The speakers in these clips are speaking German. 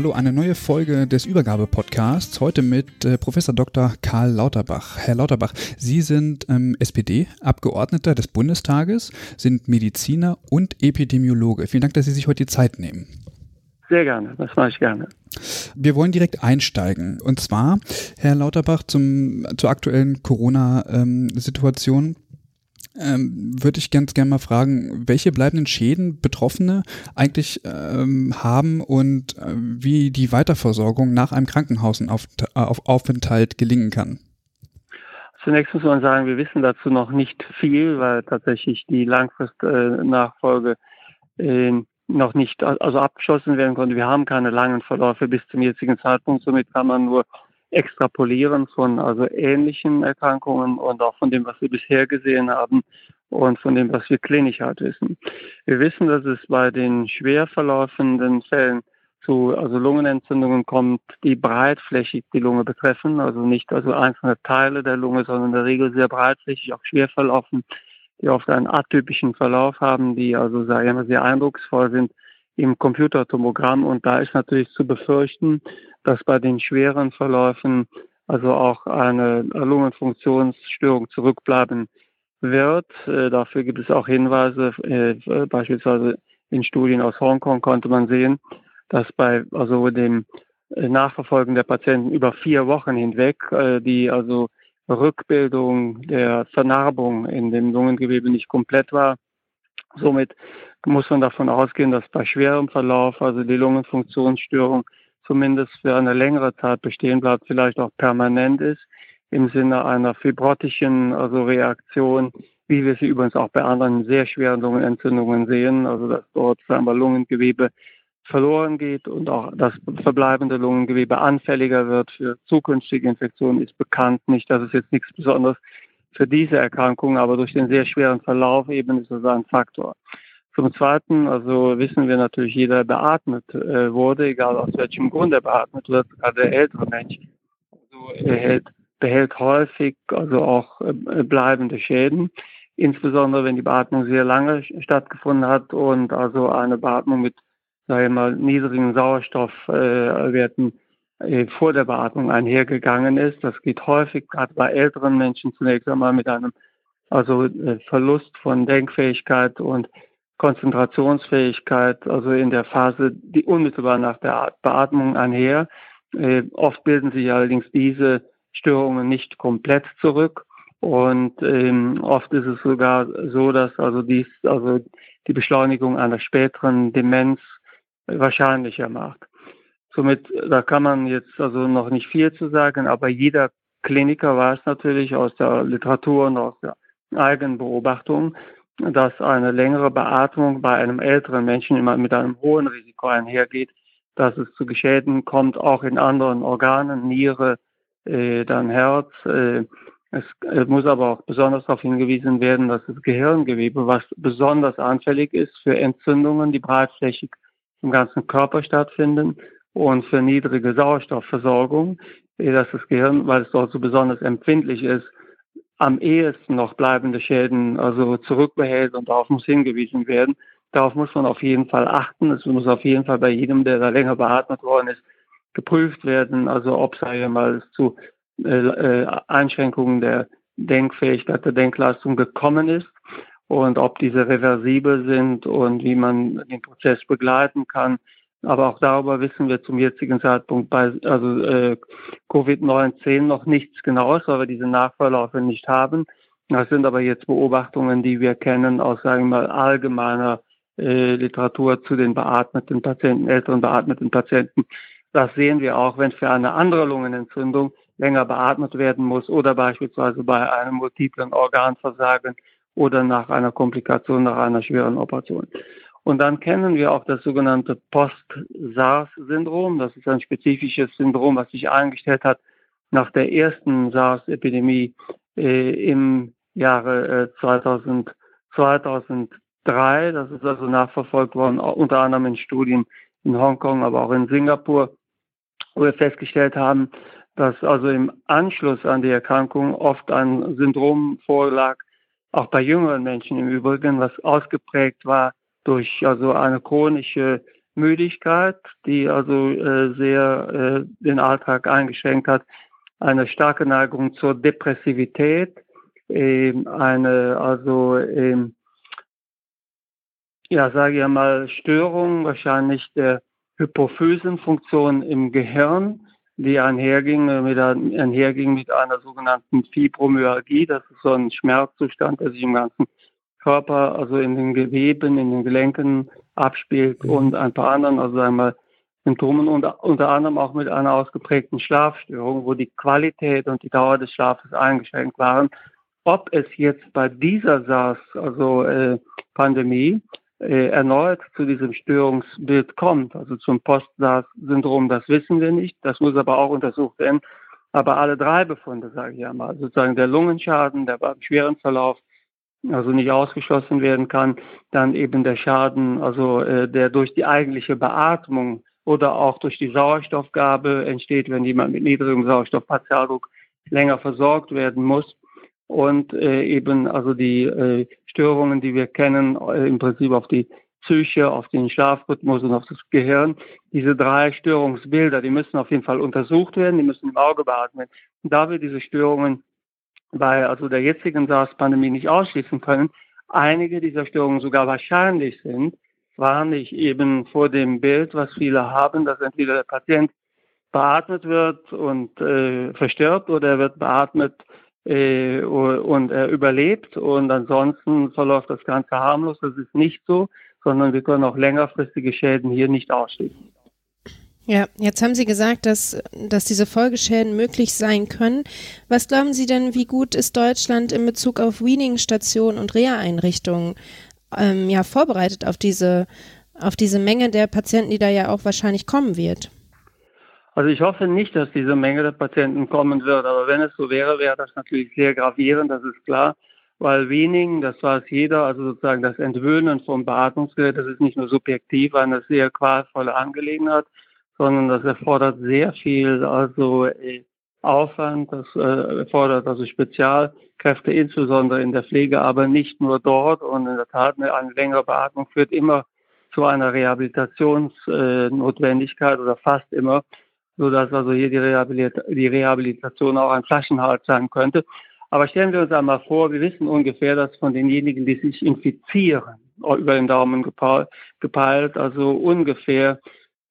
Hallo, eine neue Folge des Übergabe-Podcasts. Heute mit äh, Professor Dr. Karl Lauterbach. Herr Lauterbach, Sie sind ähm, SPD-Abgeordneter des Bundestages, sind Mediziner und Epidemiologe. Vielen Dank, dass Sie sich heute die Zeit nehmen. Sehr gerne, das mache ich gerne. Wir wollen direkt einsteigen. Und zwar, Herr Lauterbach, zum, zur aktuellen Corona-Situation. Ähm, ähm, würde ich ganz gerne mal fragen, welche bleibenden Schäden Betroffene eigentlich ähm, haben und äh, wie die Weiterversorgung nach einem Krankenhausaufenthalt gelingen kann. Zunächst muss man sagen, wir wissen dazu noch nicht viel, weil tatsächlich die Langfristnachfolge äh, noch nicht also abgeschlossen werden konnte. Wir haben keine langen Verläufe bis zum jetzigen Zeitpunkt, somit kann man nur Extrapolieren von also ähnlichen Erkrankungen und auch von dem, was wir bisher gesehen haben und von dem, was wir klinisch halt wissen. Wir wissen, dass es bei den schwer verlaufenden Fällen zu also Lungenentzündungen kommt, die breitflächig die Lunge betreffen, also nicht also einzelne Teile der Lunge, sondern in der Regel sehr breitflächig, auch schwer verlaufen, die oft einen atypischen Verlauf haben, die also sagen wir, sehr eindrucksvoll sind im Computertomogramm. Und da ist natürlich zu befürchten, dass bei den schweren Verläufen also auch eine Lungenfunktionsstörung zurückbleiben wird. Äh, dafür gibt es auch Hinweise, äh, beispielsweise in Studien aus Hongkong konnte man sehen, dass bei also dem Nachverfolgen der Patienten über vier Wochen hinweg äh, die also Rückbildung der Vernarbung in dem Lungengewebe nicht komplett war. Somit muss man davon ausgehen, dass bei schwerem Verlauf, also die Lungenfunktionsstörung, zumindest für eine längere Zeit bestehen bleibt, vielleicht auch permanent ist, im Sinne einer fibrotischen also Reaktion, wie wir sie übrigens auch bei anderen sehr schweren Lungenentzündungen sehen, also dass dort scheinbar Lungengewebe verloren geht und auch das verbleibende Lungengewebe anfälliger wird für zukünftige Infektionen, ist bekannt. Nicht, dass es jetzt nichts Besonderes für diese Erkrankung, aber durch den sehr schweren Verlauf eben ist es ein Faktor. Zum Zweiten, also wissen wir natürlich, jeder beatmet äh, wurde, egal aus welchem Grund er beatmet wird, gerade der ältere Mensch, also erhält, behält häufig also auch äh, bleibende Schäden, insbesondere wenn die Beatmung sehr lange stattgefunden hat und also eine Beatmung mit, sage ich mal, niedrigen Sauerstoffwerten äh, vor der Beatmung einhergegangen ist. Das geht häufig gerade bei älteren Menschen zunächst einmal mit einem also äh, Verlust von Denkfähigkeit und Konzentrationsfähigkeit, also in der Phase, die unmittelbar nach der Beatmung einher. Äh, oft bilden sich allerdings diese Störungen nicht komplett zurück und ähm, oft ist es sogar so, dass also dies also die Beschleunigung einer späteren Demenz wahrscheinlicher macht. Somit, da kann man jetzt also noch nicht viel zu sagen, aber jeder Kliniker weiß natürlich aus der Literatur und aus der eigenen Beobachtung, dass eine längere Beatmung bei einem älteren Menschen immer mit einem hohen Risiko einhergeht, dass es zu Geschäden kommt, auch in anderen Organen, Niere, äh, dann Herz. Äh, es muss aber auch besonders darauf hingewiesen werden, dass das Gehirngewebe, was besonders anfällig ist für Entzündungen, die breitflächig im ganzen Körper stattfinden und für niedrige Sauerstoffversorgung, äh, dass das Gehirn, weil es dort so besonders empfindlich ist, am ehesten noch bleibende Schäden also zurückbehält und darauf muss hingewiesen werden. Darauf muss man auf jeden Fall achten. Es muss auf jeden Fall bei jedem, der da länger beatmet worden ist, geprüft werden. Also ob, ich mal, es zu äh, äh, Einschränkungen der Denkfähigkeit, der Denkleistung gekommen ist und ob diese reversibel sind und wie man den Prozess begleiten kann. Aber auch darüber wissen wir zum jetzigen Zeitpunkt bei also äh, Covid-19 noch nichts Genaues, weil wir diese Nachverläufe nicht haben. Das sind aber jetzt Beobachtungen, die wir kennen aus, sagen wir mal, allgemeiner äh, Literatur zu den beatmeten Patienten, älteren beatmeten Patienten. Das sehen wir auch, wenn für eine andere Lungenentzündung länger beatmet werden muss oder beispielsweise bei einem multiplen Organversagen oder nach einer Komplikation, nach einer schweren Operation. Und dann kennen wir auch das sogenannte Post-SARS-Syndrom. Das ist ein spezifisches Syndrom, was sich eingestellt hat nach der ersten SARS-Epidemie äh, im Jahre äh, 2000, 2003. Das ist also nachverfolgt worden, unter anderem in Studien in Hongkong, aber auch in Singapur, wo wir festgestellt haben, dass also im Anschluss an die Erkrankung oft ein Syndrom vorlag, auch bei jüngeren Menschen im Übrigen, was ausgeprägt war durch also eine chronische Müdigkeit, die also äh, sehr äh, den Alltag eingeschränkt hat, eine starke Neigung zur Depressivität, äh, eine also ähm, ja sage ich mal Störung wahrscheinlich der Hypophysenfunktion im Gehirn, die einherging äh, mit, einherging mit einer sogenannten Fibromyalgie. Das ist so ein Schmerzzustand, der sich im ganzen Körper, also in den Geweben, in den Gelenken abspielt mhm. und ein paar anderen, also einmal Symptomen und unter anderem auch mit einer ausgeprägten Schlafstörung, wo die Qualität und die Dauer des Schlafes eingeschränkt waren. Ob es jetzt bei dieser SARS, also äh, Pandemie, äh, erneut zu diesem Störungsbild kommt, also zum Post-SARS-Syndrom, das wissen wir nicht. Das muss aber auch untersucht werden. Aber alle drei Befunde, sage ich einmal, sozusagen der Lungenschaden, der beim schweren Verlauf also nicht ausgeschlossen werden kann, dann eben der Schaden, also äh, der durch die eigentliche Beatmung oder auch durch die Sauerstoffgabe entsteht, wenn jemand mit niedrigem Sauerstoffpartialdruck länger versorgt werden muss und äh, eben also die äh, Störungen, die wir kennen, äh, im Prinzip auf die Psyche, auf den Schlafrhythmus und auf das Gehirn. Diese drei Störungsbilder, die müssen auf jeden Fall untersucht werden, die müssen im Auge behalten werden. Und da wir diese Störungen bei also der jetzigen SARS-Pandemie nicht ausschließen können, einige dieser Störungen sogar wahrscheinlich sind, warne ich eben vor dem Bild, was viele haben, dass entweder der Patient beatmet wird und äh, verstirbt oder er wird beatmet äh, und er überlebt und ansonsten verläuft das Ganze harmlos. Das ist nicht so, sondern wir können auch längerfristige Schäden hier nicht ausschließen. Ja, jetzt haben Sie gesagt, dass, dass diese Folgeschäden möglich sein können. Was glauben Sie denn, wie gut ist Deutschland in Bezug auf Weaning-Stationen und Reha-Einrichtungen ähm, ja, vorbereitet auf diese, auf diese Menge der Patienten, die da ja auch wahrscheinlich kommen wird? Also ich hoffe nicht, dass diese Menge der Patienten kommen wird, aber wenn es so wäre, wäre das natürlich sehr gravierend, das ist klar, weil Weaning, das weiß jeder, also sozusagen das Entwöhnen vom Beatmungsgerät, das ist nicht nur subjektiv eine sehr qualvolle Angelegenheit, sondern das erfordert sehr viel also äh, Aufwand, das äh, erfordert also Spezialkräfte, insbesondere in der Pflege, aber nicht nur dort. Und in der Tat eine, eine längere Beatmung führt immer zu einer Rehabilitationsnotwendigkeit oder fast immer, sodass also hier die, Rehabilit die Rehabilitation auch ein Flaschenhals sein könnte. Aber stellen wir uns einmal vor, wir wissen ungefähr, dass von denjenigen, die sich infizieren, über den Daumen gepeilt, also ungefähr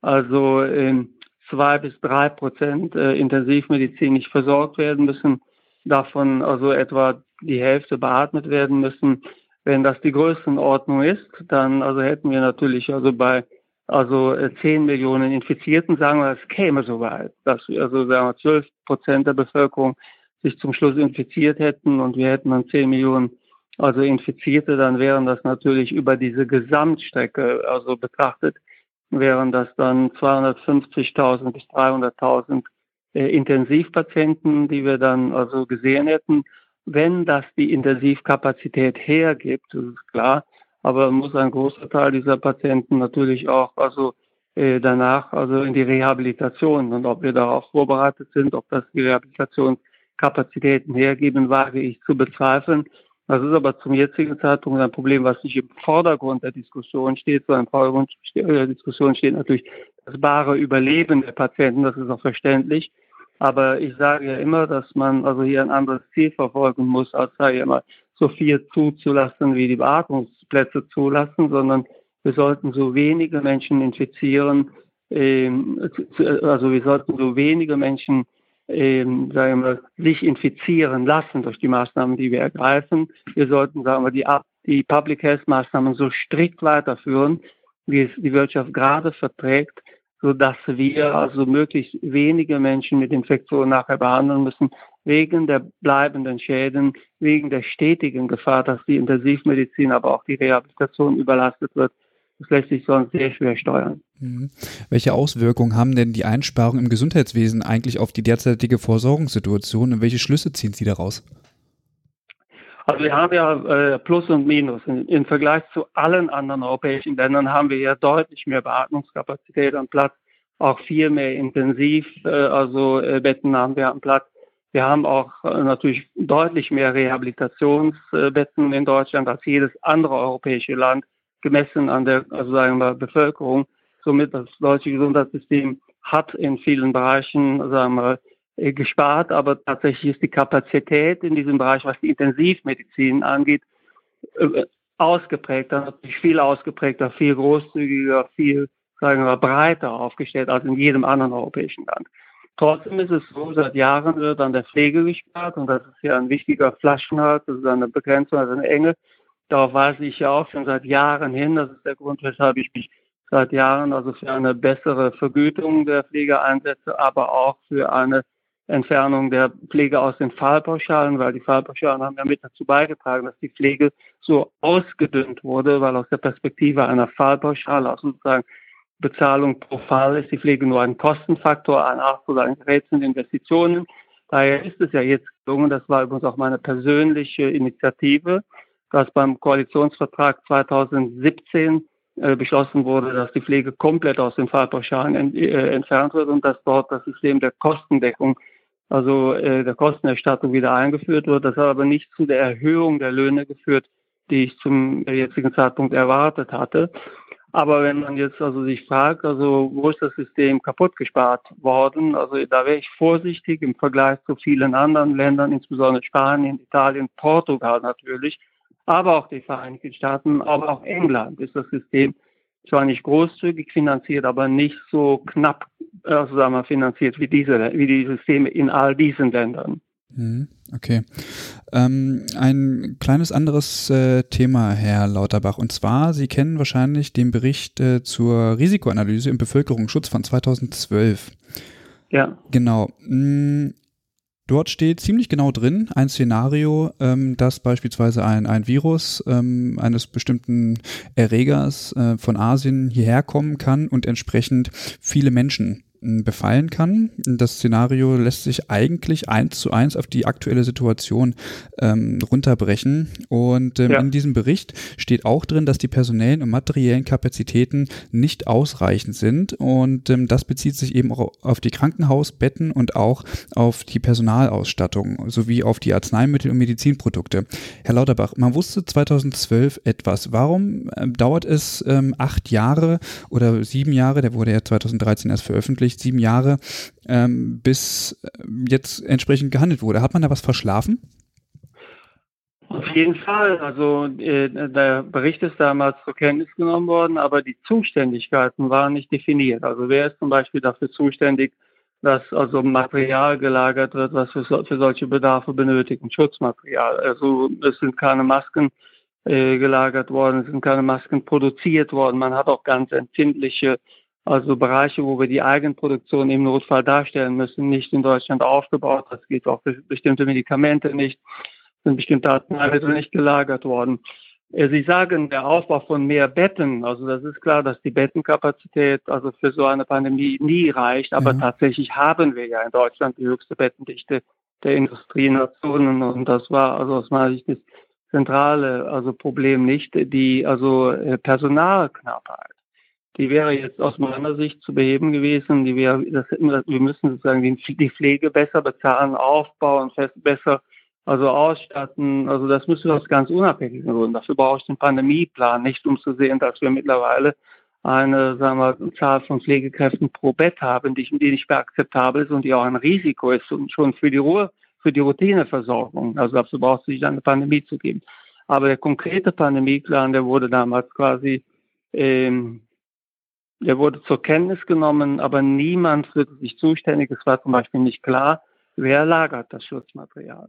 also ähm, zwei bis drei Prozent äh, intensivmedizinisch versorgt werden müssen, davon also etwa die Hälfte beatmet werden müssen. Wenn das die Größenordnung ist, dann also hätten wir natürlich also bei also äh, 10 Millionen Infizierten, sagen wir, es käme so weit, dass wir also sagen wir 12 Prozent der Bevölkerung sich zum Schluss infiziert hätten und wir hätten dann 10 Millionen also Infizierte, dann wären das natürlich über diese Gesamtstrecke also betrachtet wären das dann 250.000 bis 300.000 äh, Intensivpatienten, die wir dann also gesehen hätten. Wenn das die Intensivkapazität hergibt, das ist klar, aber muss ein großer Teil dieser Patienten natürlich auch also äh, danach also in die Rehabilitation und ob wir darauf vorbereitet sind, ob das die Rehabilitationskapazitäten hergeben, wage ich zu bezweifeln. Das ist aber zum jetzigen Zeitpunkt ein Problem, was nicht im Vordergrund der Diskussion steht, sondern im Vordergrund der Diskussion steht natürlich das bare Überleben der Patienten. Das ist auch verständlich. Aber ich sage ja immer, dass man also hier ein anderes Ziel verfolgen muss, als sage ich immer, so viel zuzulassen, wie die Beatmungsplätze zulassen, sondern wir sollten so wenige Menschen infizieren, ähm, also wir sollten so wenige Menschen ähm, sagen wir, sich infizieren lassen durch die Maßnahmen, die wir ergreifen. Wir sollten, sagen wir, die, die Public Health Maßnahmen so strikt weiterführen, wie es die Wirtschaft gerade verträgt, so dass wir also möglichst wenige Menschen mit Infektionen nachher behandeln müssen, wegen der bleibenden Schäden, wegen der stetigen Gefahr, dass die Intensivmedizin, aber auch die Rehabilitation überlastet wird. Das lässt sich sonst sehr schwer steuern. Mhm. Welche Auswirkungen haben denn die Einsparungen im Gesundheitswesen eigentlich auf die derzeitige Versorgungssituation und welche Schlüsse ziehen Sie daraus? Also wir haben ja äh, Plus und Minus. In, Im Vergleich zu allen anderen europäischen Ländern haben wir ja deutlich mehr Beatmungskapazität am Platz, auch viel mehr Intensiv, äh, also äh, Betten haben wir am Platz. Wir haben auch äh, natürlich deutlich mehr Rehabilitationsbetten in Deutschland als jedes andere europäische Land, gemessen an der, also sagen wir, Bevölkerung. Somit das deutsche Gesundheitssystem hat in vielen Bereichen, sagen wir, gespart, aber tatsächlich ist die Kapazität in diesem Bereich, was die Intensivmedizin angeht, äh, ausgeprägter, natürlich viel ausgeprägter, viel großzügiger, viel, sagen wir, breiter aufgestellt als in jedem anderen europäischen Land. Trotzdem ist es so, seit Jahren wird an der Pflege gespart und das ist ja ein wichtiger Flaschenhals, das ist eine Begrenzung, also eine Enge. Darauf weise ich ja auch schon seit Jahren hin. Das ist der Grund, weshalb ich mich seit Jahren also für eine bessere Vergütung der Pflege einsetze, aber auch für eine Entfernung der Pflege aus den Fallpauschalen, weil die Fallpauschalen haben ja mit dazu beigetragen, dass die Pflege so ausgedünnt wurde, weil aus der Perspektive einer Fallpauschale, also sozusagen Bezahlung pro Fall, ist die Pflege nur ein Kostenfaktor, ein Art oder ein Rätsel Investitionen. Daher ist es ja jetzt gelungen, das war übrigens auch meine persönliche Initiative, dass beim Koalitionsvertrag 2017 äh, beschlossen wurde, dass die Pflege komplett aus den Fallpauschalen ent, äh, entfernt wird und dass dort das System der Kostendeckung also äh, der Kostenerstattung wieder eingeführt wird. Das hat aber nicht zu der Erhöhung der Löhne geführt, die ich zum jetzigen Zeitpunkt erwartet hatte. Aber wenn man jetzt also sich fragt, also wo ist das System kaputt gespart worden? Also da wäre ich vorsichtig im Vergleich zu vielen anderen Ländern, insbesondere Spanien, Italien, Portugal natürlich, aber auch die Vereinigten Staaten, aber auch England ist das System zwar nicht großzügig finanziert, aber nicht so knapp also sagen wir, finanziert wie diese, wie die Systeme in all diesen Ländern. Mhm, okay. Ähm, ein kleines anderes äh, Thema, Herr Lauterbach. Und zwar, Sie kennen wahrscheinlich den Bericht äh, zur Risikoanalyse im Bevölkerungsschutz von 2012. Ja. Genau. Dort steht ziemlich genau drin ein Szenario, ähm, dass beispielsweise ein, ein Virus ähm, eines bestimmten Erregers äh, von Asien hierher kommen kann und entsprechend viele Menschen befallen kann. Das Szenario lässt sich eigentlich eins zu eins auf die aktuelle Situation ähm, runterbrechen. Und ähm, ja. in diesem Bericht steht auch drin, dass die personellen und materiellen Kapazitäten nicht ausreichend sind. Und ähm, das bezieht sich eben auch auf die Krankenhausbetten und auch auf die Personalausstattung sowie auf die Arzneimittel und Medizinprodukte. Herr Lauterbach, man wusste 2012 etwas. Warum ähm, dauert es ähm, acht Jahre oder sieben Jahre, der wurde ja 2013 erst veröffentlicht, veröffentlicht, sieben Jahre, ähm, bis äh, jetzt entsprechend gehandelt wurde. Hat man da was verschlafen? Auf jeden Fall. Also äh, der Bericht ist damals zur Kenntnis genommen worden, aber die Zuständigkeiten waren nicht definiert. Also wer ist zum Beispiel dafür zuständig, dass also Material gelagert wird, was für, für solche Bedarfe benötigen, Schutzmaterial. Also es sind keine Masken äh, gelagert worden, es sind keine Masken produziert worden. Man hat auch ganz empfindliche also Bereiche, wo wir die Eigenproduktion im Notfall darstellen müssen, nicht in Deutschland aufgebaut. Das geht auch für bestimmte Medikamente nicht, sind bestimmte Arzneimittel nicht gelagert worden. Sie sagen, der Aufbau von mehr Betten, also das ist klar, dass die Bettenkapazität also für so eine Pandemie nie reicht, aber mhm. tatsächlich haben wir ja in Deutschland die höchste Bettendichte der Industrienationen und das war also aus meiner Sicht das zentrale also Problem nicht die also äh, Personalknappheit die wäre jetzt aus meiner Sicht zu beheben gewesen. Die wäre, das, wir müssen sozusagen die Pflege besser bezahlen, aufbauen, besser also ausstatten. Also das wir aus ganz unabhängigen Gründen. Dafür brauche ich den Pandemieplan, nicht um zu sehen, dass wir mittlerweile eine sagen wir, Zahl von Pflegekräften pro Bett haben, die, die nicht mehr akzeptabel ist und die auch ein Risiko ist und schon für die Ruhe, für die Routineversorgung. Also dazu braucht es sich eine Pandemie zu geben. Aber der konkrete Pandemieplan, der wurde damals quasi, ähm, der wurde zur Kenntnis genommen, aber niemand sich zuständig. Es war zum Beispiel nicht klar, wer lagert das Schutzmaterial.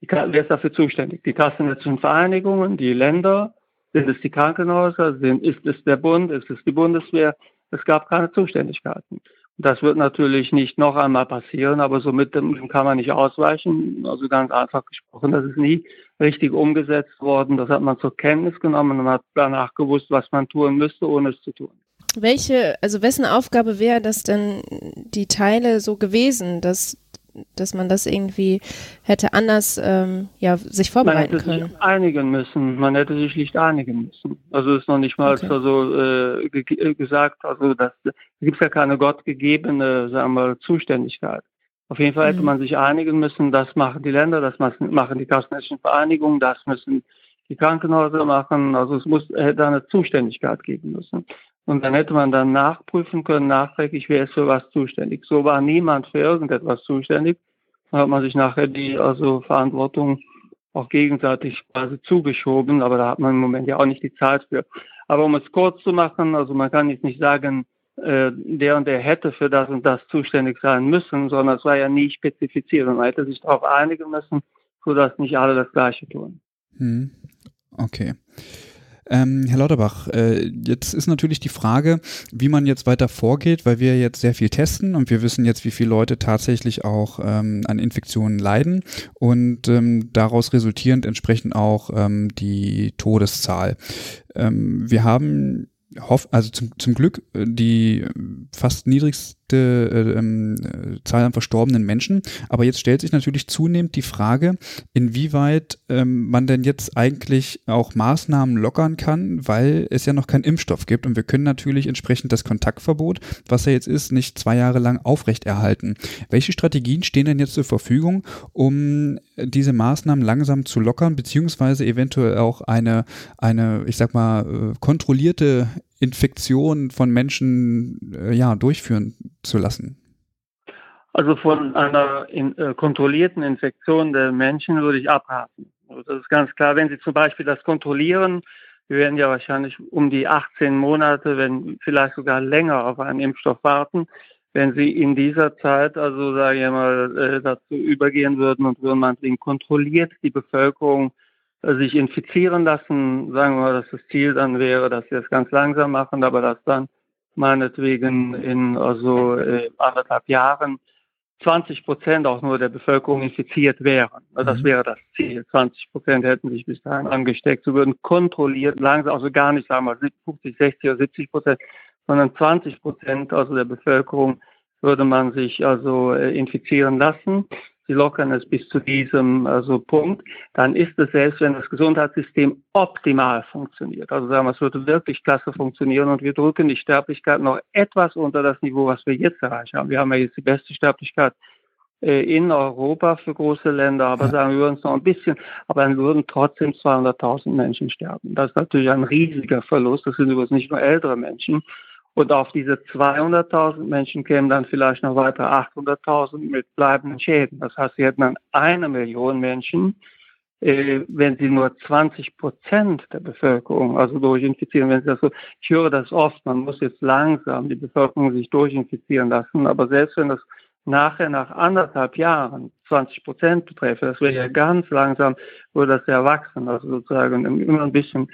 Die, wer ist dafür zuständig? Die kassenärztlichen Vereinigungen, die Länder, sind es die Krankenhäuser, sind, ist es der Bund, ist es die Bundeswehr? Es gab keine Zuständigkeiten. Das wird natürlich nicht noch einmal passieren, aber somit dem kann man nicht ausweichen. Also ganz einfach gesprochen, das ist nie richtig umgesetzt worden. Das hat man zur Kenntnis genommen und hat danach gewusst, was man tun müsste, ohne es zu tun. Welche, also wessen Aufgabe wäre das denn, die Teile so gewesen, dass dass man das irgendwie hätte anders ähm, ja, sich vorbereiten man hätte können. Sich einigen müssen. Man hätte sich nicht einigen müssen. Also ist noch nicht mal okay. so äh, ge gesagt, also das gibt ja keine gottgegebene, sagen wir, Zuständigkeit. Auf jeden Fall hätte mhm. man sich einigen müssen, das machen die Länder, das machen die kassenärztlichen Vereinigungen, das müssen die Krankenhäuser machen. Also es muss hätte eine Zuständigkeit geben müssen. Und dann hätte man dann nachprüfen können, nachträglich, wer ist für was zuständig. So war niemand für irgendetwas zuständig. Dann hat man sich nachher die also Verantwortung auch gegenseitig quasi zugeschoben, aber da hat man im Moment ja auch nicht die Zeit für. Aber um es kurz zu machen, also man kann jetzt nicht sagen, äh, der und der hätte für das und das zuständig sein müssen, sondern es war ja nie spezifiziert und man hätte sich darauf einigen müssen, sodass nicht alle das Gleiche tun. Hm. Okay. Ähm, Herr Lauterbach, äh, jetzt ist natürlich die Frage, wie man jetzt weiter vorgeht, weil wir jetzt sehr viel testen und wir wissen jetzt, wie viele Leute tatsächlich auch ähm, an Infektionen leiden und ähm, daraus resultierend entsprechend auch ähm, die Todeszahl. Ähm, wir haben hoff, also zum, zum Glück äh, die fast niedrigste äh, ähm, Zahl an verstorbenen Menschen. Aber jetzt stellt sich natürlich zunehmend die Frage, inwieweit ähm, man denn jetzt eigentlich auch Maßnahmen lockern kann, weil es ja noch keinen Impfstoff gibt. Und wir können natürlich entsprechend das Kontaktverbot, was ja jetzt ist, nicht zwei Jahre lang aufrechterhalten. Welche Strategien stehen denn jetzt zur Verfügung, um diese Maßnahmen langsam zu lockern, beziehungsweise eventuell auch eine, eine ich sag mal, äh, kontrollierte Infektion von Menschen äh, ja, durchführen zu lassen? Also von einer in, äh, kontrollierten Infektion der Menschen würde ich abraten. Also das ist ganz klar, wenn Sie zum Beispiel das kontrollieren, wir werden ja wahrscheinlich um die 18 Monate, wenn vielleicht sogar länger auf einen Impfstoff warten, wenn Sie in dieser Zeit, also sage ich mal, äh, dazu übergehen würden und würden man kontrolliert die Bevölkerung sich infizieren lassen. Sagen wir mal, dass das Ziel dann wäre, dass wir es ganz langsam machen, aber dass dann meinetwegen in also äh, anderthalb Jahren 20 Prozent auch nur der Bevölkerung infiziert wären. Also das mhm. wäre das Ziel. 20 Prozent hätten sich bis dahin angesteckt. So würden kontrolliert langsam, also gar nicht, sagen wir 50, 60 oder 70 Prozent, sondern 20 Prozent also der Bevölkerung würde man sich also äh, infizieren lassen. Sie lockern es bis zu diesem also Punkt, dann ist es selbst, wenn das Gesundheitssystem optimal funktioniert. Also sagen wir, es würde wirklich klasse funktionieren und wir drücken die Sterblichkeit noch etwas unter das Niveau, was wir jetzt erreicht haben. Wir haben ja jetzt die beste Sterblichkeit äh, in Europa für große Länder, aber ja. sagen wir es noch ein bisschen, aber dann würden trotzdem 200.000 Menschen sterben. Das ist natürlich ein riesiger Verlust. Das sind übrigens nicht nur ältere Menschen. Und auf diese 200.000 Menschen kämen dann vielleicht noch weitere 800.000 mit bleibenden Schäden. Das heißt, sie hätten dann eine Million Menschen, äh, wenn sie nur 20 Prozent der Bevölkerung also durchinfizieren. Wenn sie das so, ich höre das oft, man muss jetzt langsam die Bevölkerung sich durchinfizieren lassen. Aber selbst wenn das nachher nach anderthalb Jahren 20 Prozent beträfe, das wäre ja ganz langsam, würde das ja wachsen, also sozusagen immer ein bisschen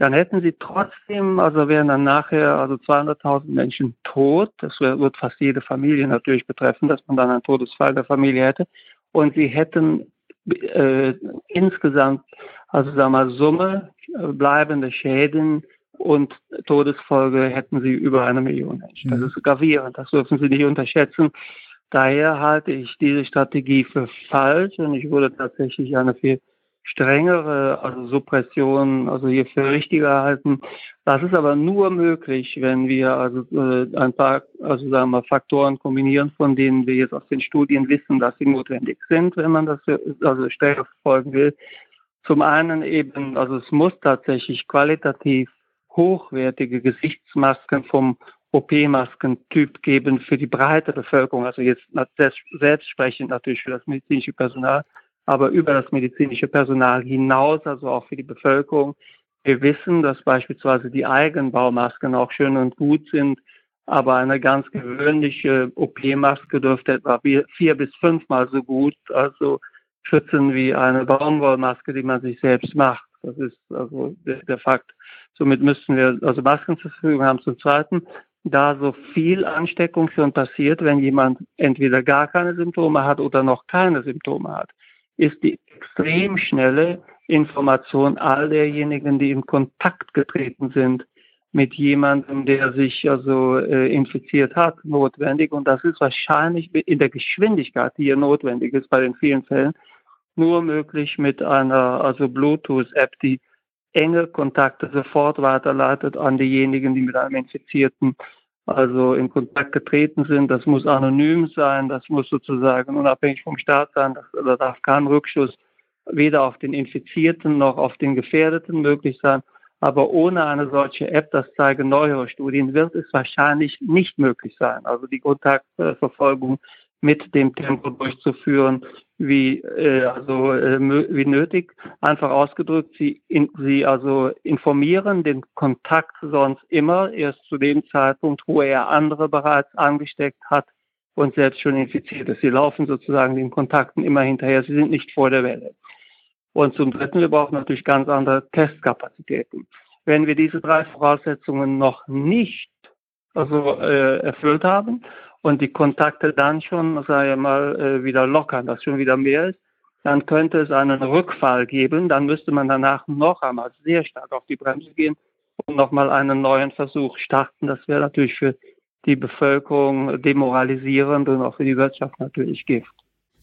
dann hätten sie trotzdem, also wären dann nachher also 200.000 Menschen tot. Das wird fast jede Familie natürlich betreffen, dass man dann einen Todesfall der Familie hätte. Und sie hätten äh, insgesamt, also sagen wir mal, Summe äh, bleibende Schäden und Todesfolge hätten sie über eine Million Menschen. Das mhm. ist gravierend, das dürfen Sie nicht unterschätzen. Daher halte ich diese Strategie für falsch und ich würde tatsächlich eine viel strengere also Suppression also hier für richtiger halten. Das ist aber nur möglich, wenn wir also äh, ein paar also sagen wir Faktoren kombinieren, von denen wir jetzt aus den Studien wissen, dass sie notwendig sind, wenn man das also strenger verfolgen will. Zum einen eben, also es muss tatsächlich qualitativ hochwertige Gesichtsmasken vom OP-Maskentyp geben für die breite Bevölkerung, also jetzt selbst sprechend natürlich für das medizinische Personal, aber über das medizinische Personal hinaus, also auch für die Bevölkerung. Wir wissen, dass beispielsweise die Eigenbaumasken auch schön und gut sind, aber eine ganz gewöhnliche OP-Maske dürfte etwa vier bis fünfmal so gut also schützen wie eine Baumwollmaske, die man sich selbst macht. Das ist also der, Fakt. Somit müssten wir also Masken zur Verfügung haben. Zum Zweiten da so viel Ansteckung schon passiert, wenn jemand entweder gar keine Symptome hat oder noch keine Symptome hat, ist die extrem schnelle Information all derjenigen, die in Kontakt getreten sind mit jemandem, der sich also äh, infiziert hat, notwendig. Und das ist wahrscheinlich in der Geschwindigkeit, die hier notwendig ist bei den vielen Fällen, nur möglich mit einer also Bluetooth-App, die enge Kontakte sofort weiterleitet an diejenigen, die mit einem Infizierten also in Kontakt getreten sind. Das muss anonym sein, das muss sozusagen unabhängig vom Staat sein, da darf kein Rückschuss weder auf den Infizierten noch auf den Gefährdeten möglich sein. Aber ohne eine solche App, das zeigen neuere Studien, wird es wahrscheinlich nicht möglich sein. Also die Kontaktverfolgung mit dem Tempo durchzuführen, wie äh, also äh, wie nötig. Einfach ausgedrückt, sie in, sie also informieren den Kontakt sonst immer erst zu dem Zeitpunkt, wo er andere bereits angesteckt hat und selbst schon infiziert ist. Sie laufen sozusagen den Kontakten immer hinterher. Sie sind nicht vor der Welle. Und zum Dritten, wir brauchen natürlich ganz andere Testkapazitäten. Wenn wir diese drei Voraussetzungen noch nicht also äh, erfüllt haben und die Kontakte dann schon, sage ich mal, äh, wieder lockern, dass schon wieder mehr ist, dann könnte es einen Rückfall geben. Dann müsste man danach noch einmal sehr stark auf die Bremse gehen und nochmal einen neuen Versuch starten. Das wäre natürlich für die Bevölkerung demoralisierend und auch für die Wirtschaft natürlich Gift.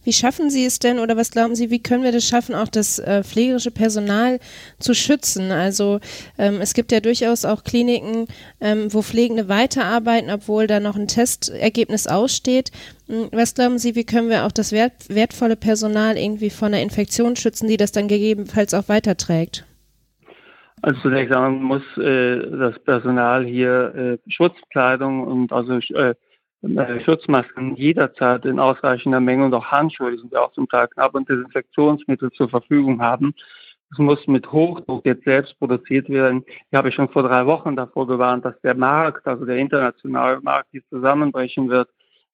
Wie schaffen Sie es denn oder was glauben Sie, wie können wir das schaffen, auch das äh, pflegerische Personal zu schützen? Also ähm, es gibt ja durchaus auch Kliniken, ähm, wo Pflegende weiterarbeiten, obwohl da noch ein Testergebnis aussteht. Hm, was glauben Sie, wie können wir auch das wert wertvolle Personal irgendwie von einer Infektion schützen, die das dann gegebenenfalls auch weiterträgt? Also zunächst einmal muss äh, das Personal hier äh, Schutzkleidung und also äh, Schutzmasken jederzeit in ausreichender Menge und auch Handschuhe, die sind ja auch zum Teil knapp und Desinfektionsmittel zur Verfügung haben. Es muss mit Hochdruck jetzt selbst produziert werden. Ich habe schon vor drei Wochen davor gewarnt, dass der Markt, also der internationale Markt, hier zusammenbrechen wird,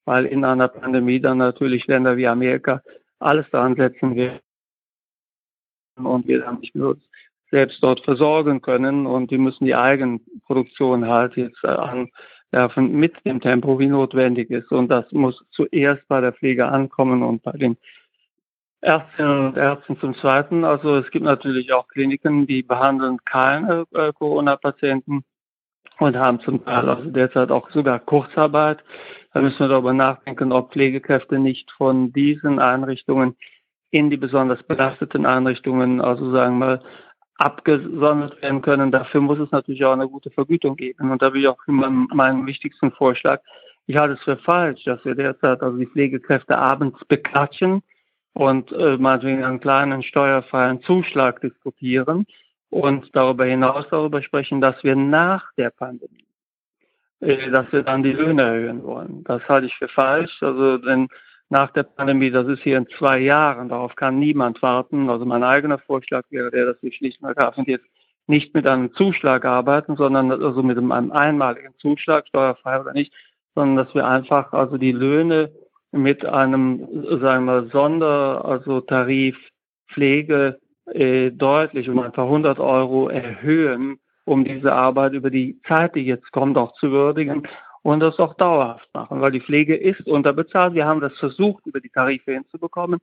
weil in einer Pandemie dann natürlich Länder wie Amerika alles daran setzen werden und wir dann nicht nur selbst dort versorgen können und die müssen die Eigenproduktion halt jetzt an werfen mit dem Tempo, wie notwendig ist. Und das muss zuerst bei der Pflege ankommen und bei den Ärztinnen und Ärzten zum Zweiten. Also es gibt natürlich auch Kliniken, die behandeln keine äh, Corona-Patienten und haben zum Teil also derzeit auch sogar Kurzarbeit. Da müssen wir darüber nachdenken, ob Pflegekräfte nicht von diesen Einrichtungen in die besonders belasteten Einrichtungen, also sagen wir mal, abgesondert werden können. Dafür muss es natürlich auch eine gute Vergütung geben. Und da bin ich auch meinem, meinem wichtigsten Vorschlag. Ich halte es für falsch, dass wir derzeit also die Pflegekräfte abends beklatschen und äh, meinetwegen einen kleinen steuerfreien Zuschlag diskutieren und darüber hinaus darüber sprechen, dass wir nach der Pandemie, äh, dass wir dann die Löhne erhöhen wollen. Das halte ich für falsch. Also denn nach der Pandemie, das ist hier in zwei Jahren, darauf kann niemand warten. Also mein eigener Vorschlag wäre der, dass wir schlicht und ergreifend jetzt nicht mit einem Zuschlag arbeiten, sondern also mit einem einmaligen Zuschlag, steuerfrei oder nicht, sondern dass wir einfach also die Löhne mit einem, sagen wir, Sonder, also Tarif Pflege äh, deutlich um ein paar hundert Euro erhöhen, um diese Arbeit über die Zeit, die jetzt kommt, auch zu würdigen und das auch dauerhaft machen, weil die Pflege ist unterbezahlt. Wir haben das versucht, über die Tarife hinzubekommen.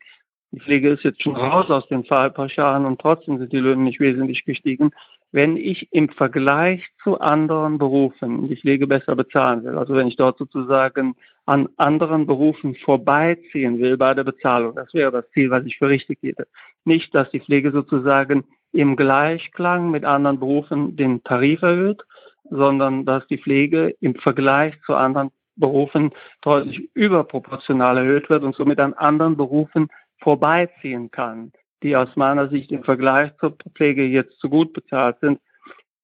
Die Pflege ist jetzt schon raus aus den Fallpauschalen und trotzdem sind die Löhne nicht wesentlich gestiegen. Wenn ich im Vergleich zu anderen Berufen die Pflege besser bezahlen will, also wenn ich dort sozusagen an anderen Berufen vorbeiziehen will bei der Bezahlung. Das wäre das Ziel, was ich für richtig hielt. Nicht, dass die Pflege sozusagen im Gleichklang mit anderen Berufen den Tarif erhöht, sondern dass die Pflege im Vergleich zu anderen Berufen deutlich überproportional erhöht wird und somit an anderen Berufen vorbeiziehen kann, die aus meiner Sicht im Vergleich zur Pflege jetzt zu gut bezahlt sind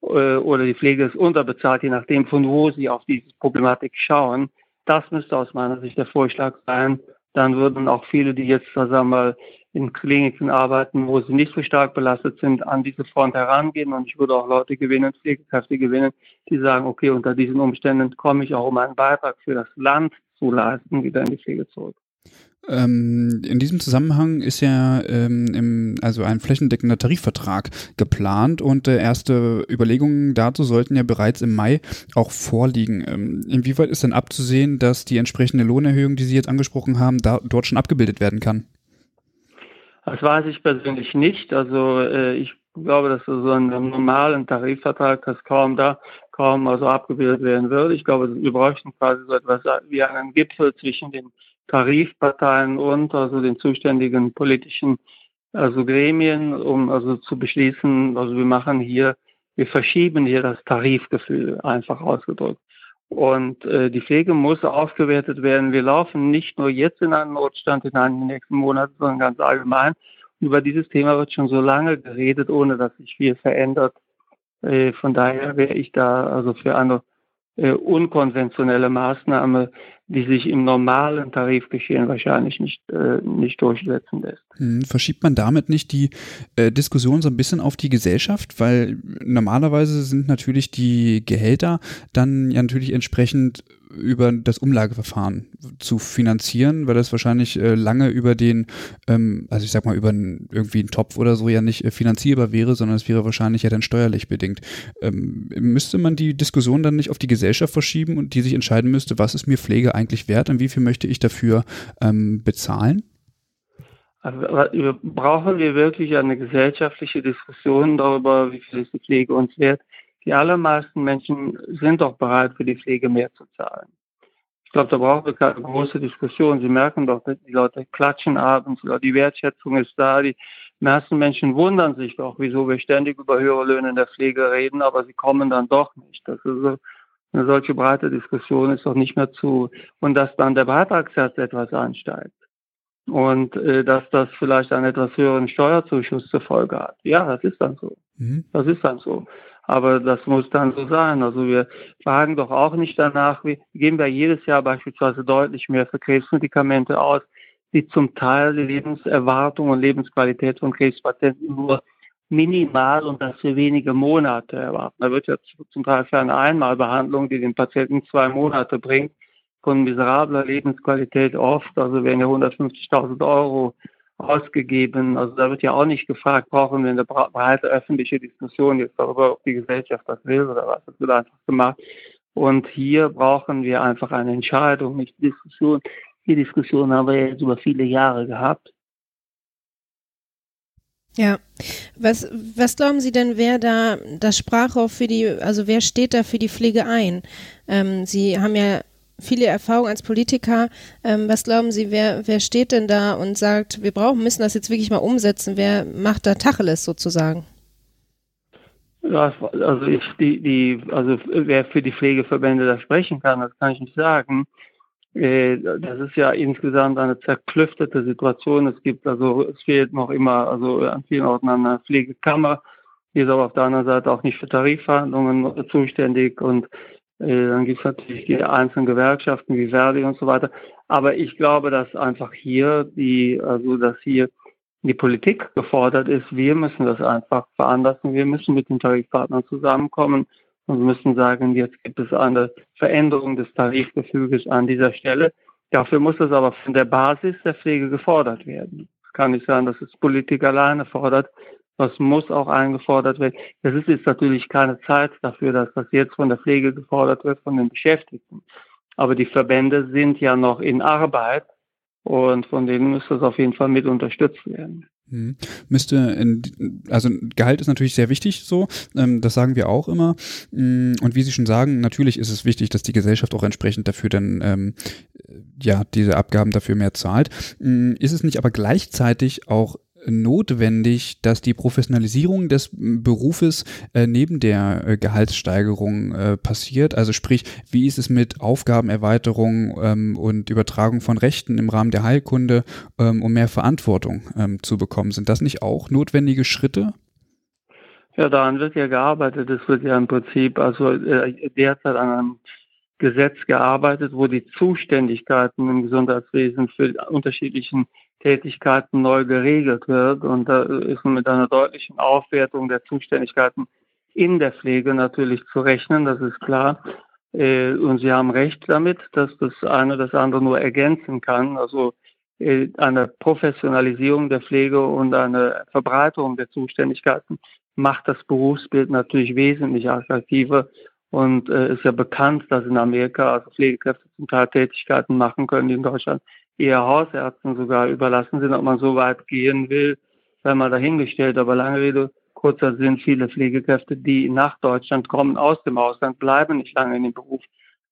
äh, oder die Pflege ist unterbezahlt, je nachdem, von wo Sie auf diese Problematik schauen. Das müsste aus meiner Sicht der Vorschlag sein. Dann würden auch viele, die jetzt, sagen wir mal, in Kliniken arbeiten, wo sie nicht so stark belastet sind, an diese Front herangehen. Und ich würde auch Leute gewinnen, Pflegekräfte gewinnen, die sagen, okay, unter diesen Umständen komme ich auch, um einen Beitrag für das Land zu leisten, wieder in die Pflege zurück. Ähm, in diesem Zusammenhang ist ja ähm, im, also ein flächendeckender Tarifvertrag geplant und äh, erste Überlegungen dazu sollten ja bereits im Mai auch vorliegen. Ähm, inwieweit ist denn abzusehen, dass die entsprechende Lohnerhöhung, die Sie jetzt angesprochen haben, da, dort schon abgebildet werden kann? Das weiß ich persönlich nicht. Also äh, ich glaube, dass so ein normalen Tarifvertrag das kaum da kaum also abgebildet werden würde. Ich glaube, wir bräuchten quasi so etwas wie einen Gipfel zwischen den Tarifparteien und also den zuständigen politischen also Gremien, um also zu beschließen, also wir machen hier, wir verschieben hier das Tarifgefühl, einfach ausgedrückt. Und äh, die Pflege muss aufgewertet werden. Wir laufen nicht nur jetzt in einen Notstand in den nächsten Monaten, sondern ganz allgemein. Über dieses Thema wird schon so lange geredet, ohne dass sich viel verändert. Äh, von daher wäre ich da also für eine äh, unkonventionelle Maßnahme, die sich im normalen Tarifgeschehen wahrscheinlich nicht, äh, nicht durchsetzen lässt. Hm, verschiebt man damit nicht die äh, Diskussion so ein bisschen auf die Gesellschaft? Weil normalerweise sind natürlich die Gehälter dann ja natürlich entsprechend über das Umlageverfahren zu finanzieren, weil das wahrscheinlich äh, lange über den, ähm, also ich sag mal, über einen, irgendwie einen Topf oder so ja nicht äh, finanzierbar wäre, sondern es wäre wahrscheinlich ja dann steuerlich bedingt. Ähm, müsste man die Diskussion dann nicht auf die Gesellschaft verschieben und die sich entscheiden müsste, was ist mir Pflege eigentlich wert und wie viel möchte ich dafür ähm, bezahlen? Also, brauchen wir wirklich eine gesellschaftliche Diskussion darüber, wie viel ist die Pflege uns wert? Die allermeisten Menschen sind doch bereit, für die Pflege mehr zu zahlen. Ich glaube, da brauchen wir keine große Diskussion. Sie merken doch, die Leute klatschen abends, die Wertschätzung ist da. Die meisten Menschen wundern sich doch, wieso wir ständig über höhere Löhne in der Pflege reden, aber sie kommen dann doch nicht. Das ist so, eine solche breite Diskussion ist doch nicht mehr zu. Und dass dann der Beitragssatz etwas ansteigt und äh, dass das vielleicht einen etwas höheren Steuerzuschuss zur Folge hat. Ja, das ist dann so. Mhm. Das ist dann so. Aber das muss dann so sein. Also wir fragen doch auch nicht danach, wir geben ja jedes Jahr beispielsweise deutlich mehr für Krebsmedikamente aus, die zum Teil die Lebenserwartung und Lebensqualität von Krebspatienten nur minimal und das für wenige Monate erwarten. Da wird ja zum Teil für eine Einmalbehandlung, die den Patienten zwei Monate bringt, von miserabler Lebensqualität oft, also werden ja 150.000 Euro ausgegeben. Also da wird ja auch nicht gefragt, brauchen wir eine breite öffentliche Diskussion jetzt darüber, ob die Gesellschaft das will oder was. Das wird einfach gemacht. Und hier brauchen wir einfach eine Entscheidung, nicht Diskussion. Die Diskussion haben wir jetzt über viele Jahre gehabt. Ja, was, was glauben Sie denn, wer da das Sprachrohr für die, also wer steht da für die Pflege ein? Ähm, Sie haben ja viele Erfahrung als Politiker. Ähm, was glauben Sie, wer, wer steht denn da und sagt, wir brauchen, müssen das jetzt wirklich mal umsetzen? Wer macht da Tacheles sozusagen? Ja, also ich, die, die, also wer für die Pflegeverbände da sprechen kann, das kann ich nicht sagen. Äh, das ist ja insgesamt eine zerklüftete Situation. Es gibt also, es fehlt noch immer, also an vielen Orten eine Pflegekammer. Die ist aber auf der anderen Seite auch nicht für Tarifverhandlungen zuständig und dann gibt es natürlich die einzelnen Gewerkschaften wie Verdi und so weiter. Aber ich glaube, dass einfach hier die, also dass hier die Politik gefordert ist. Wir müssen das einfach veranlassen. Wir müssen mit den Tarifpartnern zusammenkommen und müssen sagen, jetzt gibt es eine Veränderung des Tarifgefüges an dieser Stelle. Dafür muss es aber von der Basis der Pflege gefordert werden. Es kann nicht sein, dass es Politik alleine fordert, was muss auch eingefordert werden. Das ist jetzt natürlich keine Zeit dafür, dass das jetzt von der Pflege gefordert wird, von den Beschäftigten. Aber die Verbände sind ja noch in Arbeit und von denen muss das auf jeden Fall mit unterstützt werden. Mhm. Müsste, also Gehalt ist natürlich sehr wichtig, so, ähm, das sagen wir auch immer. Mm, und wie Sie schon sagen, natürlich ist es wichtig, dass die Gesellschaft auch entsprechend dafür dann, ähm, ja, diese Abgaben dafür mehr zahlt. Mm, ist es nicht aber gleichzeitig auch notwendig, dass die Professionalisierung des Berufes äh, neben der äh, Gehaltssteigerung äh, passiert? Also sprich, wie ist es mit Aufgabenerweiterung ähm, und Übertragung von Rechten im Rahmen der Heilkunde, ähm, um mehr Verantwortung ähm, zu bekommen? Sind das nicht auch notwendige Schritte? Ja, daran wird ja gearbeitet. Es wird ja im Prinzip also äh, derzeit an einem Gesetz gearbeitet, wo die Zuständigkeiten im Gesundheitswesen für unterschiedlichen Tätigkeiten neu geregelt wird. Und da ist mit einer deutlichen Aufwertung der Zuständigkeiten in der Pflege natürlich zu rechnen, das ist klar. Äh, und Sie haben recht damit, dass das eine das andere nur ergänzen kann. Also äh, eine Professionalisierung der Pflege und eine Verbreiterung der Zuständigkeiten macht das Berufsbild natürlich wesentlich attraktiver. Und äh, ist ja bekannt, dass in Amerika also Pflegekräfte zum Teil Tätigkeiten machen können, die in Deutschland eher Hausärzten sogar überlassen sind, ob man so weit gehen will, sei mal dahingestellt. Aber lange Rede, kurzer Sinn, viele Pflegekräfte, die nach Deutschland kommen aus dem Ausland, bleiben nicht lange in dem Beruf,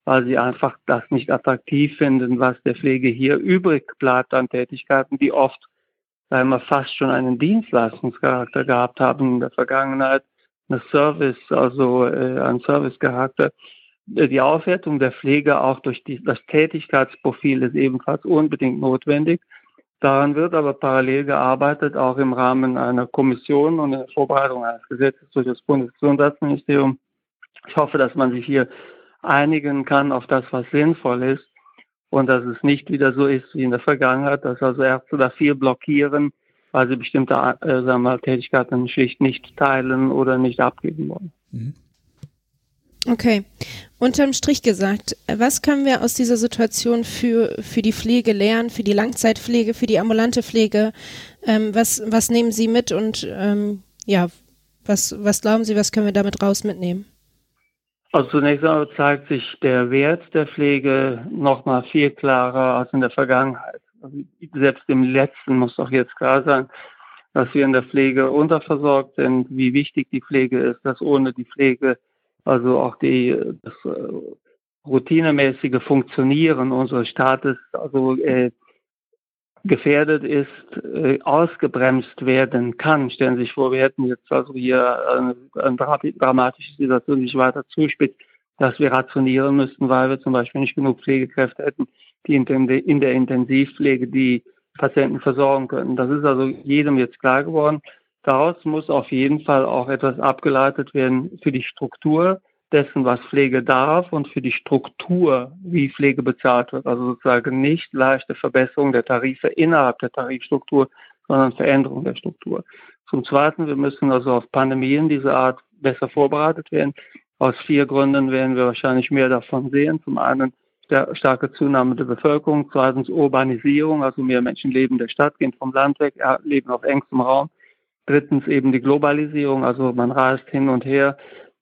weil sie einfach das nicht attraktiv finden, was der Pflege hier übrig bleibt an Tätigkeiten, die oft, sagen wir, fast schon einen Dienstleistungscharakter gehabt haben in der Vergangenheit, eine Service, also äh, einen Servicecharakter die Aufwertung der Pflege auch durch die, das Tätigkeitsprofil ist ebenfalls unbedingt notwendig. Daran wird aber parallel gearbeitet, auch im Rahmen einer Kommission und der Vorbereitung eines Gesetzes durch das Bundesgesundheitsministerium. Ich hoffe, dass man sich hier einigen kann auf das, was sinnvoll ist und dass es nicht wieder so ist wie in der Vergangenheit, dass also Ärzte da viel blockieren, weil sie bestimmte äh, sagen wir mal, Tätigkeiten schlicht nicht teilen oder nicht abgeben wollen. Mhm. Okay. Unterm Strich gesagt, was können wir aus dieser Situation für, für die Pflege lernen, für die Langzeitpflege, für die ambulante Pflege? Ähm, was, was nehmen Sie mit und ähm, ja, was, was glauben Sie, was können wir damit raus mitnehmen? Also zunächst einmal zeigt sich der Wert der Pflege noch mal viel klarer als in der Vergangenheit. Also selbst im letzten muss doch jetzt klar sein, dass wir in der Pflege unterversorgt sind, wie wichtig die Pflege ist, dass ohne die Pflege also auch die, das äh, routinemäßige Funktionieren unseres Staates also äh, gefährdet ist, äh, ausgebremst werden kann. Stellen Sie sich vor, wir hätten jetzt also hier eine, eine dramatische Situation, die sich weiter zuspitzt, dass wir rationieren müssten, weil wir zum Beispiel nicht genug Pflegekräfte hätten, die in der Intensivpflege die Patienten versorgen können. Das ist also jedem jetzt klar geworden. Daraus muss auf jeden Fall auch etwas abgeleitet werden für die Struktur dessen, was Pflege darf und für die Struktur, wie Pflege bezahlt wird. Also sozusagen nicht leichte Verbesserung der Tarife innerhalb der Tarifstruktur, sondern Veränderung der Struktur. Zum Zweiten, wir müssen also auf Pandemien dieser Art besser vorbereitet werden. Aus vier Gründen werden wir wahrscheinlich mehr davon sehen. Zum einen der starke Zunahme der Bevölkerung, zweitens Urbanisierung, also mehr Menschen leben in der Stadt, gehen vom Land weg, leben auf engstem Raum. Drittens eben die Globalisierung, also man reist hin und her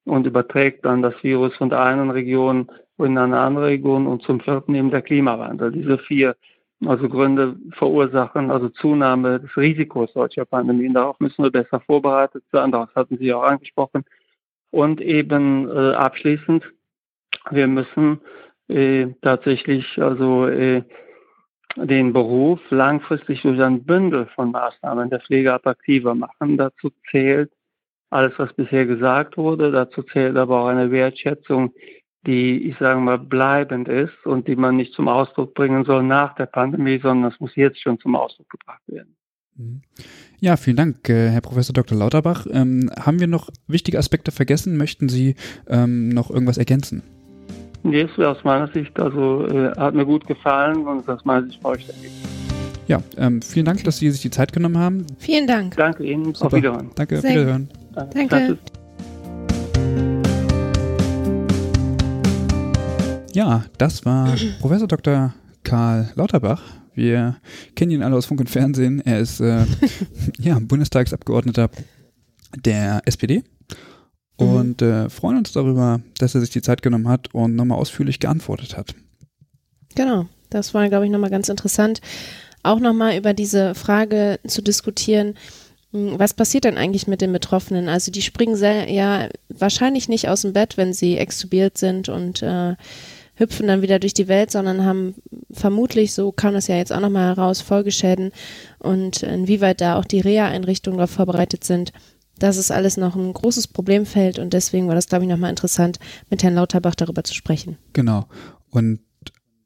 und überträgt dann das Virus von der einen Region in eine andere Region und zum vierten eben der Klimawandel. Diese vier also Gründe verursachen also Zunahme des Risikos solcher Pandemien. Darauf müssen wir besser vorbereitet sein, das hatten Sie auch angesprochen. Und eben äh, abschließend, wir müssen äh, tatsächlich also äh, den Beruf langfristig durch ein Bündel von Maßnahmen der Pflege attraktiver machen. Dazu zählt alles, was bisher gesagt wurde. Dazu zählt aber auch eine Wertschätzung, die, ich sage mal, bleibend ist und die man nicht zum Ausdruck bringen soll nach der Pandemie, sondern das muss jetzt schon zum Ausdruck gebracht werden. Mhm. Ja, vielen Dank, äh, Herr Professor Dr. Lauterbach. Ähm, haben wir noch wichtige Aspekte vergessen? Möchten Sie ähm, noch irgendwas ergänzen? Nee, ist aus meiner Sicht, also äh, hat mir gut gefallen und aus meiner Sicht vollständig. Ja, ähm, vielen Dank, dass Sie sich die Zeit genommen haben. Vielen Dank. Danke Ihnen. Super. Auf Wiederhören. Danke, Sehr Wiederhören. Danke. Danke. Ja, das war Professor Dr. Karl Lauterbach. Wir kennen ihn alle aus Funk und Fernsehen. Er ist äh, ja, Bundestagsabgeordneter der SPD Mhm. und äh, freuen uns darüber, dass er sich die Zeit genommen hat und nochmal ausführlich geantwortet hat. Genau, das war, glaube ich, nochmal ganz interessant. auch nochmal über diese Frage zu diskutieren, hm, was passiert denn eigentlich mit den Betroffenen? Also die springen sehr, ja wahrscheinlich nicht aus dem Bett, wenn sie extubiert sind und äh, hüpfen dann wieder durch die Welt, sondern haben vermutlich, so kam das ja jetzt auch nochmal heraus, Folgeschäden und inwieweit da auch die Reha-Einrichtungen darauf vorbereitet sind. Das ist alles noch ein großes Problemfeld und deswegen war das, glaube ich, nochmal interessant, mit Herrn Lauterbach darüber zu sprechen. Genau. Und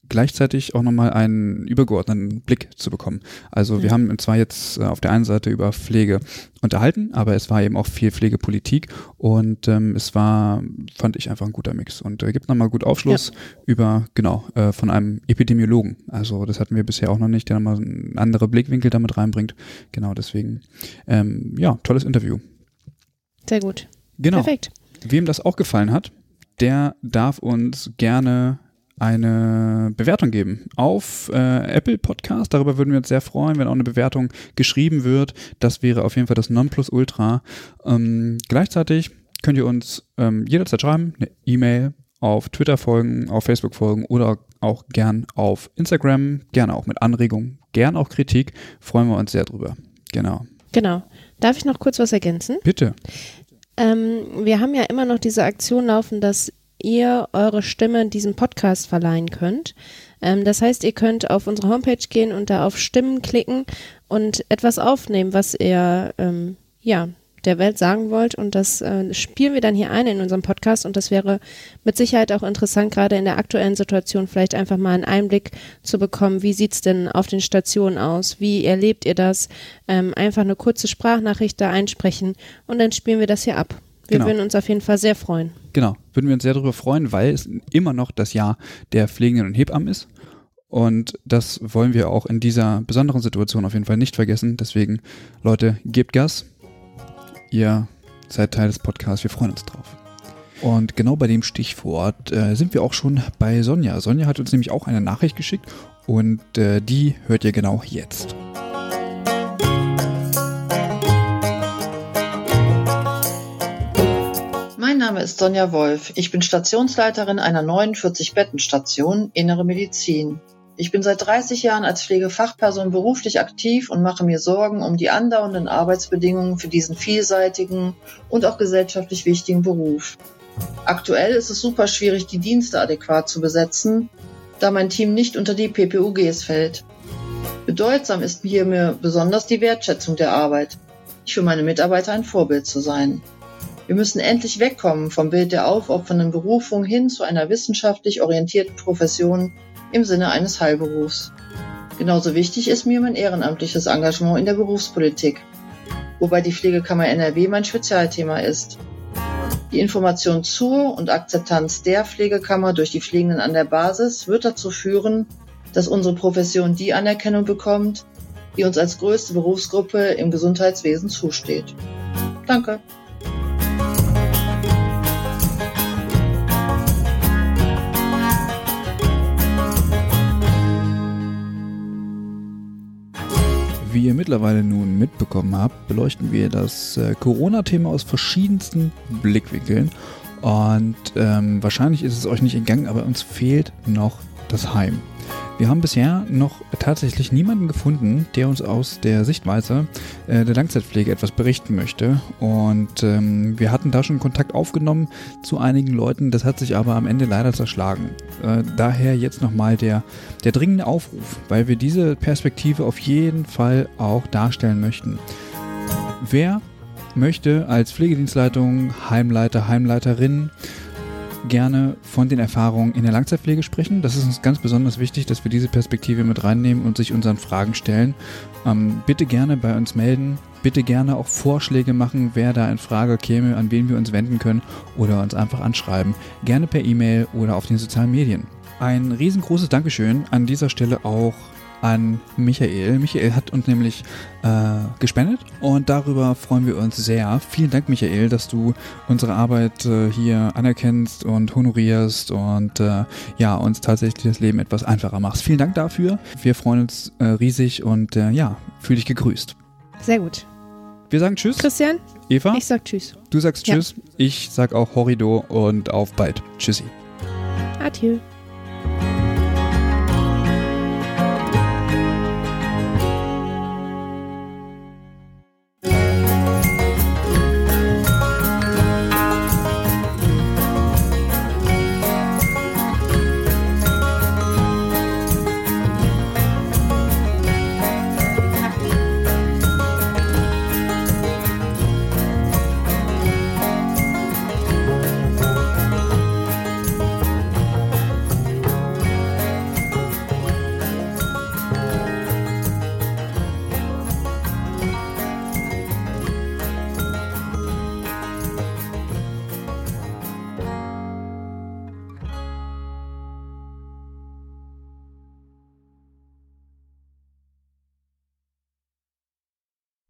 gleichzeitig auch nochmal einen übergeordneten Blick zu bekommen. Also wir haben zwar jetzt äh, auf der einen Seite über Pflege unterhalten, aber es war eben auch viel Pflegepolitik und ähm, es war, fand ich einfach ein guter Mix und äh, gibt nochmal gut Aufschluss ja. über, genau, äh, von einem Epidemiologen. Also das hatten wir bisher auch noch nicht, der nochmal einen anderen Blickwinkel damit reinbringt. Genau, deswegen, ähm, ja, tolles Interview. Sehr gut. Genau. Perfekt. Wem das auch gefallen hat, der darf uns gerne eine Bewertung geben auf äh, Apple Podcast. Darüber würden wir uns sehr freuen, wenn auch eine Bewertung geschrieben wird. Das wäre auf jeden Fall das Nonplusultra. Ähm, gleichzeitig könnt ihr uns ähm, jederzeit schreiben, eine E-Mail auf Twitter folgen, auf Facebook folgen oder auch gern auf Instagram, gerne auch mit Anregungen, gern auch Kritik. Freuen wir uns sehr drüber. Genau. Genau. Darf ich noch kurz was ergänzen? Bitte. Ähm, wir haben ja immer noch diese Aktion laufen, dass ihr eure Stimme diesem Podcast verleihen könnt. Ähm, das heißt, ihr könnt auf unsere Homepage gehen und da auf Stimmen klicken und etwas aufnehmen, was ihr ähm, ja der Welt sagen wollt und das äh, spielen wir dann hier ein in unserem Podcast und das wäre mit Sicherheit auch interessant, gerade in der aktuellen Situation vielleicht einfach mal einen Einblick zu bekommen, wie sieht es denn auf den Stationen aus, wie erlebt ihr das, ähm, einfach eine kurze Sprachnachricht da einsprechen und dann spielen wir das hier ab. Wir genau. würden uns auf jeden Fall sehr freuen. Genau, würden wir uns sehr darüber freuen, weil es immer noch das Jahr der Pflegenden und Hebammen ist. Und das wollen wir auch in dieser besonderen Situation auf jeden Fall nicht vergessen. Deswegen, Leute, gebt Gas. Ihr seid Teil des Podcasts. Wir freuen uns drauf. Und genau bei dem Stichwort äh, sind wir auch schon bei Sonja. Sonja hat uns nämlich auch eine Nachricht geschickt und äh, die hört ihr genau jetzt. Mein Name ist Sonja Wolf. Ich bin Stationsleiterin einer 49-Betten-Station Innere Medizin. Ich bin seit 30 Jahren als Pflegefachperson beruflich aktiv und mache mir Sorgen um die andauernden Arbeitsbedingungen für diesen vielseitigen und auch gesellschaftlich wichtigen Beruf. Aktuell ist es super schwierig, die Dienste adäquat zu besetzen, da mein Team nicht unter die PPUGs fällt. Bedeutsam ist mir, mir besonders die Wertschätzung der Arbeit. Ich für meine Mitarbeiter ein Vorbild zu sein. Wir müssen endlich wegkommen vom Bild der aufopfernden Berufung hin zu einer wissenschaftlich orientierten Profession im Sinne eines Heilberufs. Genauso wichtig ist mir mein ehrenamtliches Engagement in der Berufspolitik, wobei die Pflegekammer NRW mein Spezialthema ist. Die Information zur und Akzeptanz der Pflegekammer durch die Pflegenden an der Basis wird dazu führen, dass unsere Profession die Anerkennung bekommt, die uns als größte Berufsgruppe im Gesundheitswesen zusteht. Danke. Wie ihr mittlerweile nun mitbekommen habt, beleuchten wir das äh, Corona-Thema aus verschiedensten Blickwinkeln. Und ähm, wahrscheinlich ist es euch nicht entgangen, aber uns fehlt noch das Heim. Wir haben bisher noch tatsächlich niemanden gefunden, der uns aus der Sichtweise äh, der Langzeitpflege etwas berichten möchte. Und ähm, wir hatten da schon Kontakt aufgenommen zu einigen Leuten, das hat sich aber am Ende leider zerschlagen. Äh, daher jetzt nochmal der, der dringende Aufruf, weil wir diese Perspektive auf jeden Fall auch darstellen möchten. Wer möchte als Pflegedienstleitung, Heimleiter, Heimleiterin gerne von den Erfahrungen in der Langzeitpflege sprechen. Das ist uns ganz besonders wichtig, dass wir diese Perspektive mit reinnehmen und sich unseren Fragen stellen. Ähm, bitte gerne bei uns melden. Bitte gerne auch Vorschläge machen, wer da in Frage käme, an wen wir uns wenden können oder uns einfach anschreiben. Gerne per E-Mail oder auf den sozialen Medien. Ein riesengroßes Dankeschön an dieser Stelle auch an Michael. Michael hat uns nämlich äh, gespendet und darüber freuen wir uns sehr. Vielen Dank, Michael, dass du unsere Arbeit äh, hier anerkennst und honorierst und äh, ja, uns tatsächlich das Leben etwas einfacher machst. Vielen Dank dafür. Wir freuen uns äh, riesig und äh, ja, fühl dich gegrüßt. Sehr gut. Wir sagen Tschüss. Christian? Eva? Ich sag Tschüss. Du sagst Tschüss. Ja. Ich sag auch Horrido und auf bald. Tschüssi. Adieu.